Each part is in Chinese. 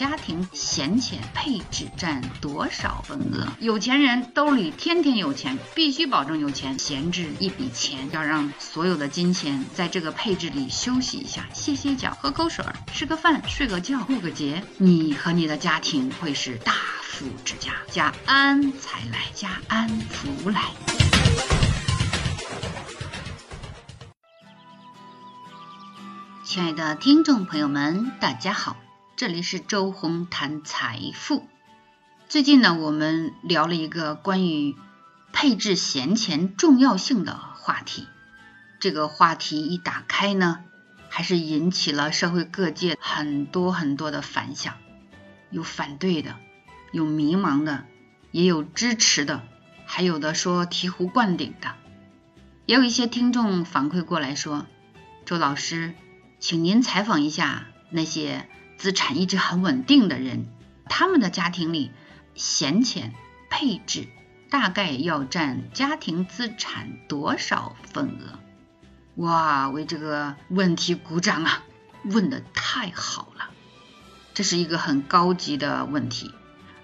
家庭闲钱配置占多少份额？有钱人兜里天天有钱，必须保证有钱闲置一笔钱，要让所有的金钱在这个配置里休息一下，歇歇脚，喝口水，吃个饭，睡个觉，过个节，你和你的家庭会是大富之家，家安财来，家安福来。亲爱的听众朋友们，大家好，这里是周红谈财富。最近呢，我们聊了一个关于配置闲钱重要性的话题。这个话题一打开呢，还是引起了社会各界很多很多的反响，有反对的，有迷茫的，也有支持的，还有的说醍醐灌顶的。也有一些听众反馈过来说，周老师。请您采访一下那些资产一直很稳定的人，他们的家庭里闲钱配置大概要占家庭资产多少份额？哇，为这个问题鼓掌啊！问的太好了，这是一个很高级的问题，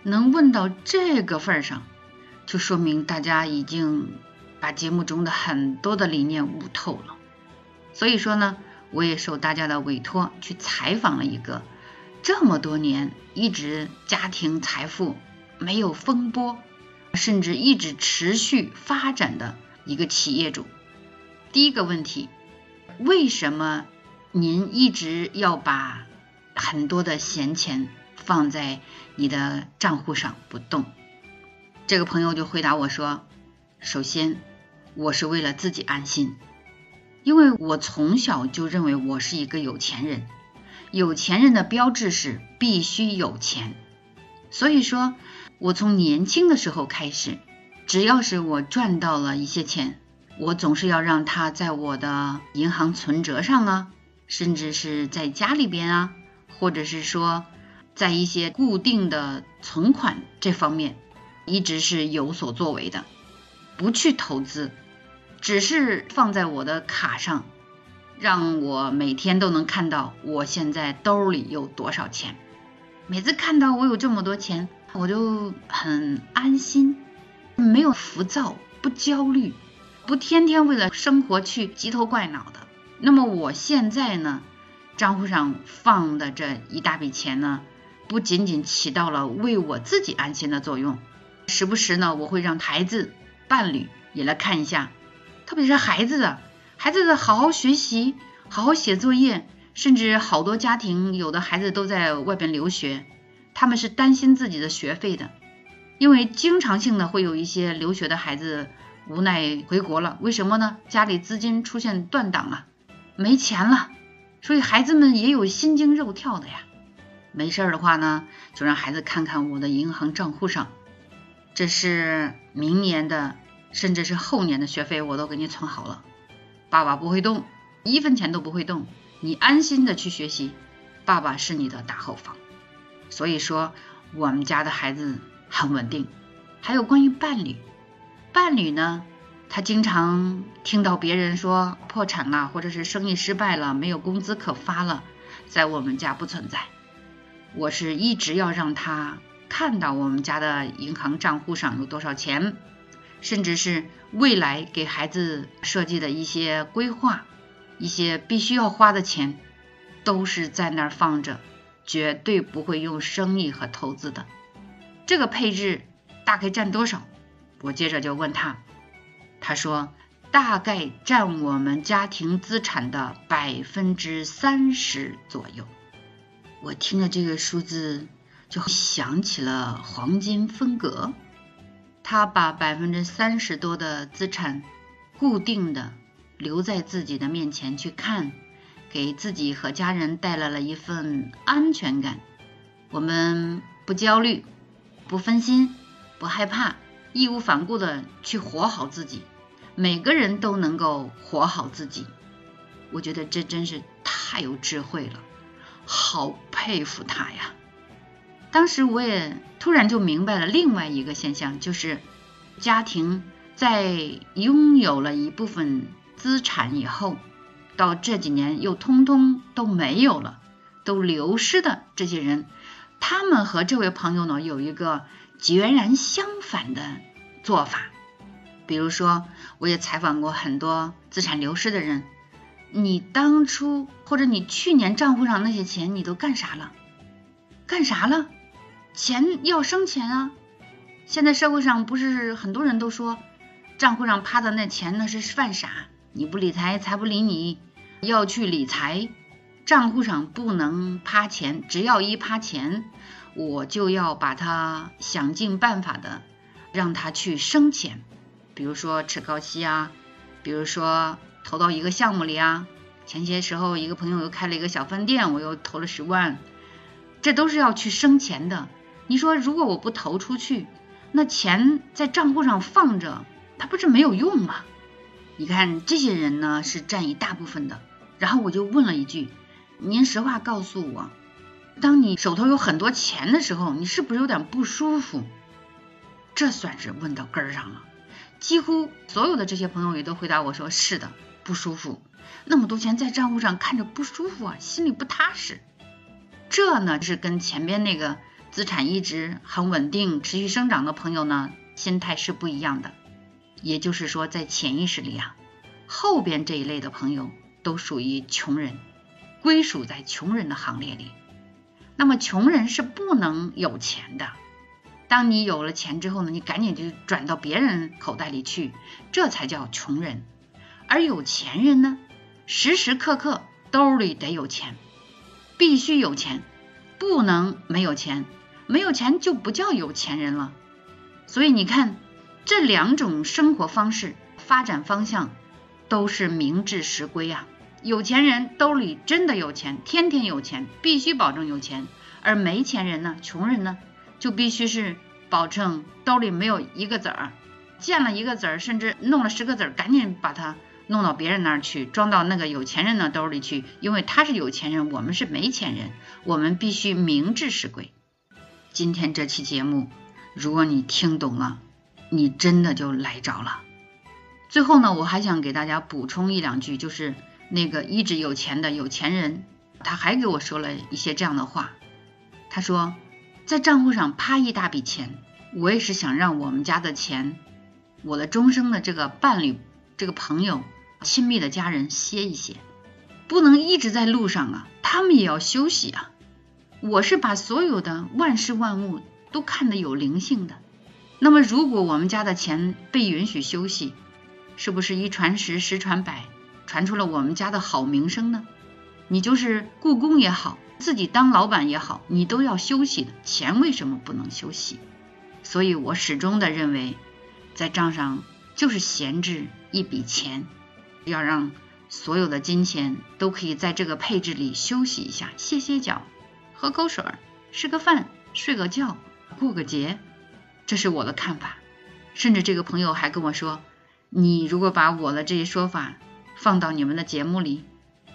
能问到这个份上，就说明大家已经把节目中的很多的理念悟透了。所以说呢。我也受大家的委托去采访了一个这么多年一直家庭财富没有风波，甚至一直持续发展的一个企业主。第一个问题，为什么您一直要把很多的闲钱放在你的账户上不动？这个朋友就回答我说：“首先，我是为了自己安心。”因为我从小就认为我是一个有钱人，有钱人的标志是必须有钱，所以说，我从年轻的时候开始，只要是我赚到了一些钱，我总是要让它在我的银行存折上啊，甚至是在家里边啊，或者是说在一些固定的存款这方面，一直是有所作为的，不去投资。只是放在我的卡上，让我每天都能看到我现在兜里有多少钱。每次看到我有这么多钱，我就很安心，没有浮躁，不焦虑，不天天为了生活去急头怪脑的。那么我现在呢，账户上放的这一大笔钱呢，不仅仅起到了为我自己安心的作用，时不时呢，我会让孩子、伴侣也来看一下。特别是孩子的，孩子的好好学习，好好写作业，甚至好多家庭有的孩子都在外边留学，他们是担心自己的学费的，因为经常性的会有一些留学的孩子无奈回国了，为什么呢？家里资金出现断档了，没钱了，所以孩子们也有心惊肉跳的呀。没事的话呢，就让孩子看看我的银行账户上，这是明年的。甚至是后年的学费我都给你存好了，爸爸不会动，一分钱都不会动，你安心的去学习，爸爸是你的大后方。所以说我们家的孩子很稳定。还有关于伴侣，伴侣呢，他经常听到别人说破产了，或者是生意失败了，没有工资可发了，在我们家不存在。我是一直要让他看到我们家的银行账户上有多少钱。甚至是未来给孩子设计的一些规划，一些必须要花的钱，都是在那儿放着，绝对不会用生意和投资的。这个配置大概占多少？我接着就问他，他说大概占我们家庭资产的百分之三十左右。我听了这个数字，就想起了黄金分割。他把百分之三十多的资产固定的留在自己的面前去看，给自己和家人带来了一份安全感。我们不焦虑，不分心，不害怕，义无反顾的去活好自己。每个人都能够活好自己，我觉得这真是太有智慧了，好佩服他呀！当时我也突然就明白了另外一个现象，就是家庭在拥有了一部分资产以后，到这几年又通通都没有了，都流失的这些人，他们和这位朋友呢有一个截然相反的做法。比如说，我也采访过很多资产流失的人，你当初或者你去年账户上那些钱，你都干啥了？干啥了？钱要生钱啊！现在社会上不是很多人都说，账户上趴的那钱那是犯傻，你不理财，财不理你，要去理财。账户上不能趴钱，只要一趴钱，我就要把它想尽办法的让它去生钱。比如说吃高息啊，比如说投到一个项目里啊。前些时候一个朋友又开了一个小饭店，我又投了十万，这都是要去生钱的。你说如果我不投出去，那钱在账户上放着，它不是没有用吗？你看这些人呢是占一大部分的。然后我就问了一句。您实话告诉我，当你手头有很多钱的时候，你是不是有点不舒服？这算是问到根儿上了。几乎所有的这些朋友也都回答我说：“是的，不舒服。那么多钱在账户上看着不舒服啊，心里不踏实。”这呢是跟前边那个资产一直很稳定、持续生长的朋友呢心态是不一样的。也就是说，在潜意识里啊，后边这一类的朋友都属于穷人。归属在穷人的行列里，那么穷人是不能有钱的。当你有了钱之后呢，你赶紧就转到别人口袋里去，这才叫穷人。而有钱人呢，时时刻刻兜里得有钱，必须有钱，不能没有钱，没有钱就不叫有钱人了。所以你看，这两种生活方式发展方向都是明智实归啊。有钱人兜里真的有钱，天天有钱，必须保证有钱；而没钱人呢，穷人呢，就必须是保证兜里没有一个子儿，见了一个子儿，甚至弄了十个子儿，赶紧把它弄到别人那儿去，装到那个有钱人的兜里去，因为他是有钱人，我们是没钱人，我们必须明智是鬼。今天这期节目，如果你听懂了，你真的就来着了。最后呢，我还想给大家补充一两句，就是。那个一直有钱的有钱人，他还给我说了一些这样的话。他说，在账户上趴一大笔钱，我也是想让我们家的钱，我的终生的这个伴侣、这个朋友、亲密的家人歇一歇，不能一直在路上啊，他们也要休息啊。我是把所有的万事万物都看得有灵性的。那么，如果我们家的钱被允许休息，是不是一传十，十传百？传出了我们家的好名声呢。你就是故宫也好，自己当老板也好，你都要休息的。钱为什么不能休息？所以我始终的认为，在账上就是闲置一笔钱，要让所有的金钱都可以在这个配置里休息一下，歇歇脚，喝口水，吃个饭，睡个觉，过个节。这是我的看法。甚至这个朋友还跟我说，你如果把我的这些说法。放到你们的节目里，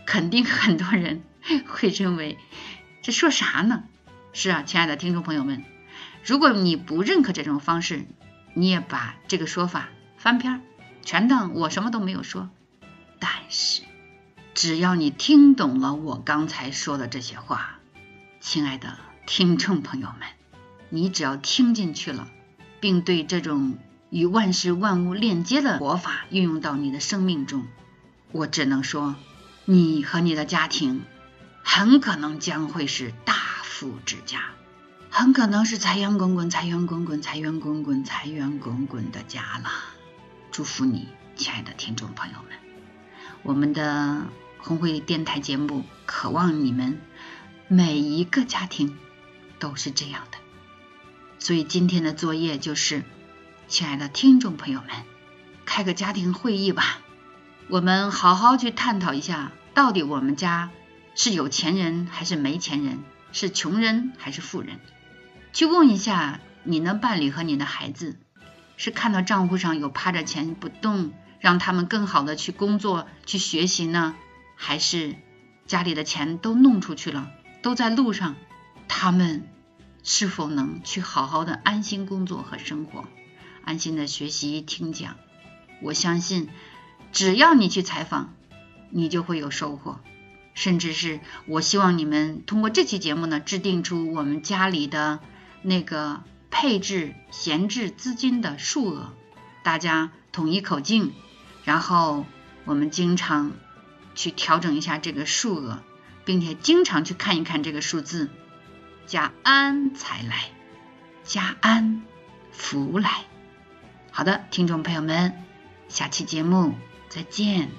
肯定 很多人会认为这说啥呢？是啊，亲爱的听众朋友们，如果你不认可这种方式，你也把这个说法翻篇，全当我什么都没有说。但是，只要你听懂了我刚才说的这些话，亲爱的听众朋友们，你只要听进去了，并对这种与万事万物链接的活法运用到你的生命中。我只能说，你和你的家庭很可能将会是大富之家，很可能是财源滚滚、财源滚滚、财源滚滚、财源滚滚的家了。祝福你，亲爱的听众朋友们！我们的红会电台节目渴望你们每一个家庭都是这样的。所以今天的作业就是，亲爱的听众朋友们，开个家庭会议吧。我们好好去探讨一下，到底我们家是有钱人还是没钱人，是穷人还是富人？去问一下你的伴侣和你的孩子，是看到账户上有趴着钱不动，让他们更好的去工作、去学习呢，还是家里的钱都弄出去了，都在路上，他们是否能去好好的安心工作和生活，安心的学习听讲？我相信。只要你去采访，你就会有收获。甚至是我希望你们通过这期节目呢，制定出我们家里的那个配置闲置资金的数额，大家统一口径，然后我们经常去调整一下这个数额，并且经常去看一看这个数字，家安财来，家安福来。好的，听众朋友们，下期节目再见。